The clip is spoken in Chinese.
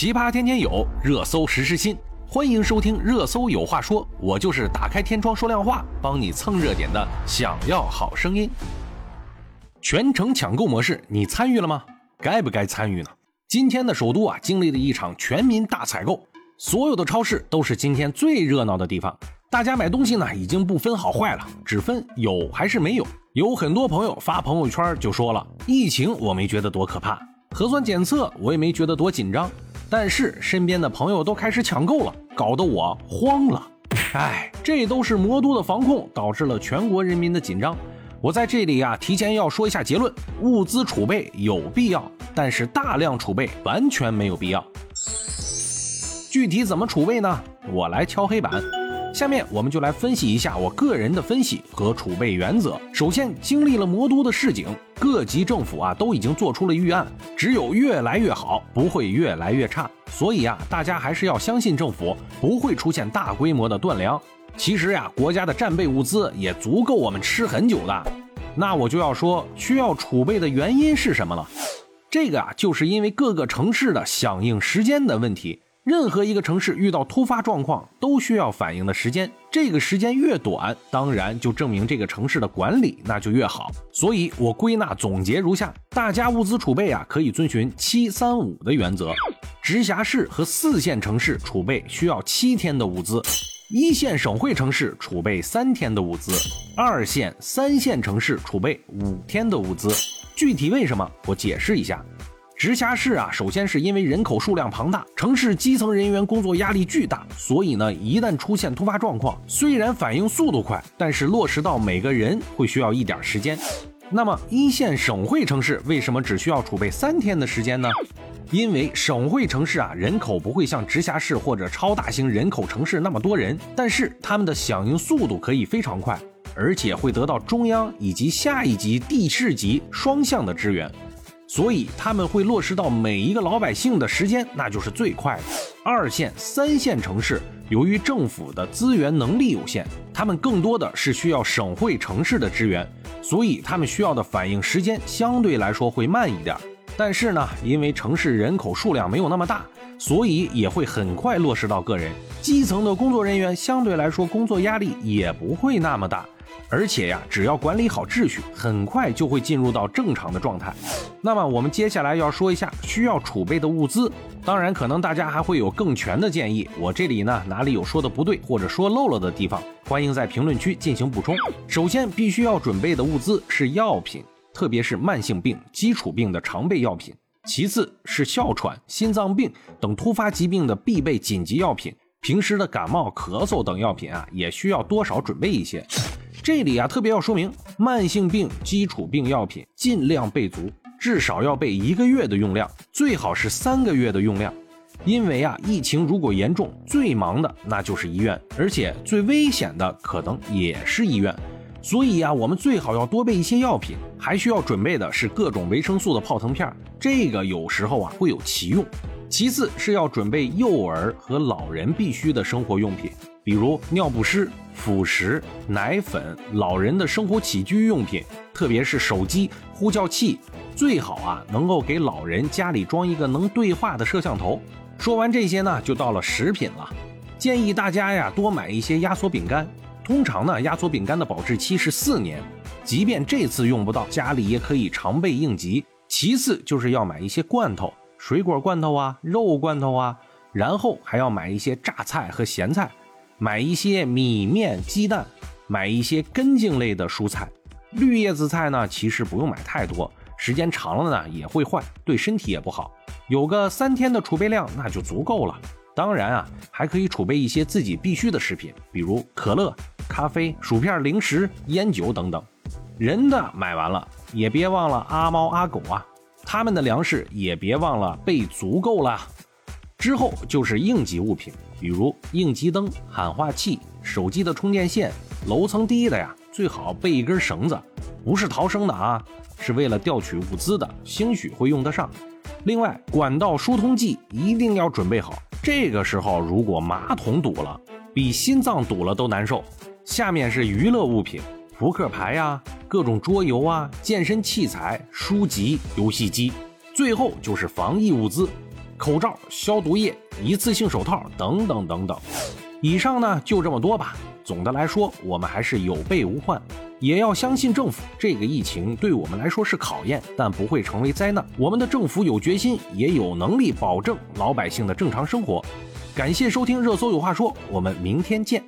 奇葩天天有，热搜时时新。欢迎收听《热搜有话说》，我就是打开天窗说亮话，帮你蹭热点的。想要好声音，全程抢购模式，你参与了吗？该不该参与呢？今天的首都啊，经历了一场全民大采购，所有的超市都是今天最热闹的地方。大家买东西呢，已经不分好坏了，只分有还是没有。有很多朋友发朋友圈就说了，疫情我没觉得多可怕，核酸检测我也没觉得多紧张。但是身边的朋友都开始抢购了，搞得我慌了。哎，这都是魔都的防控导致了全国人民的紧张。我在这里啊，提前要说一下结论：物资储备有必要，但是大量储备完全没有必要。具体怎么储备呢？我来敲黑板。下面我们就来分析一下我个人的分析和储备原则。首先，经历了魔都的市井，各级政府啊都已经做出了预案，只有越来越好，不会越来越差。所以啊，大家还是要相信政府不会出现大规模的断粮。其实呀，国家的战备物资也足够我们吃很久的。那我就要说，需要储备的原因是什么了？这个啊，就是因为各个城市的响应时间的问题。任何一个城市遇到突发状况，都需要反应的时间，这个时间越短，当然就证明这个城市的管理那就越好。所以我归纳总结如下：大家物资储备啊，可以遵循七三五的原则。直辖市和四线城市储备需要七天的物资，一线省会城市储备三天的物资，二线、三线城市储备五天的物资。具体为什么？我解释一下。直辖市啊，首先是因为人口数量庞大，城市基层人员工作压力巨大，所以呢，一旦出现突发状况，虽然反应速度快，但是落实到每个人会需要一点时间。那么一线省会城市为什么只需要储备三天的时间呢？因为省会城市啊，人口不会像直辖市或者超大型人口城市那么多人，但是他们的响应速度可以非常快，而且会得到中央以及下一级地市级双向的支援。所以他们会落实到每一个老百姓的时间，那就是最快的。二线、三线城市由于政府的资源能力有限，他们更多的是需要省会城市的支援，所以他们需要的反应时间相对来说会慢一点。但是呢，因为城市人口数量没有那么大，所以也会很快落实到个人。基层的工作人员相对来说工作压力也不会那么大。而且呀，只要管理好秩序，很快就会进入到正常的状态。那么我们接下来要说一下需要储备的物资。当然，可能大家还会有更全的建议，我这里呢哪里有说的不对或者说漏了的地方，欢迎在评论区进行补充。首先，必须要准备的物资是药品，特别是慢性病、基础病的常备药品；其次是哮喘、心脏病等突发疾病的必备紧急药品。平时的感冒、咳嗽等药品啊，也需要多少准备一些。这里啊，特别要说明，慢性病、基础病药品尽量备足，至少要备一个月的用量，最好是三个月的用量。因为啊，疫情如果严重，最忙的那就是医院，而且最危险的可能也是医院。所以呀，我们最好要多备一些药品，还需要准备的是各种维生素的泡腾片，这个有时候啊会有奇用。其次是要准备幼儿和老人必须的生活用品，比如尿不湿。辅食、奶粉、老人的生活起居用品，特别是手机、呼叫器，最好啊能够给老人家里装一个能对话的摄像头。说完这些呢，就到了食品了。建议大家呀多买一些压缩饼干，通常呢压缩饼干的保质期是四年，即便这次用不到，家里也可以常备应急。其次就是要买一些罐头，水果罐头啊、肉罐头啊，然后还要买一些榨菜和咸菜。买一些米面鸡蛋，买一些根茎类的蔬菜，绿叶子菜呢，其实不用买太多，时间长了呢也会坏，对身体也不好。有个三天的储备量那就足够了。当然啊，还可以储备一些自己必需的食品，比如可乐、咖啡、薯片、零食、烟酒等等。人的买完了，也别忘了阿猫阿狗啊，他们的粮食也别忘了备足够了。之后就是应急物品。比如应急灯、喊话器、手机的充电线，楼层低的呀，最好备一根绳子，不是逃生的啊，是为了调取物资的，兴许会用得上。另外，管道疏通剂一定要准备好，这个时候如果马桶堵了，比心脏堵了都难受。下面是娱乐物品，扑克牌呀，各种桌游啊，健身器材、书籍、游戏机。最后就是防疫物资。口罩、消毒液、一次性手套等等等等。以上呢就这么多吧。总的来说，我们还是有备无患，也要相信政府。这个疫情对我们来说是考验，但不会成为灾难。我们的政府有决心，也有能力保证老百姓的正常生活。感谢收听《热搜有话说》，我们明天见。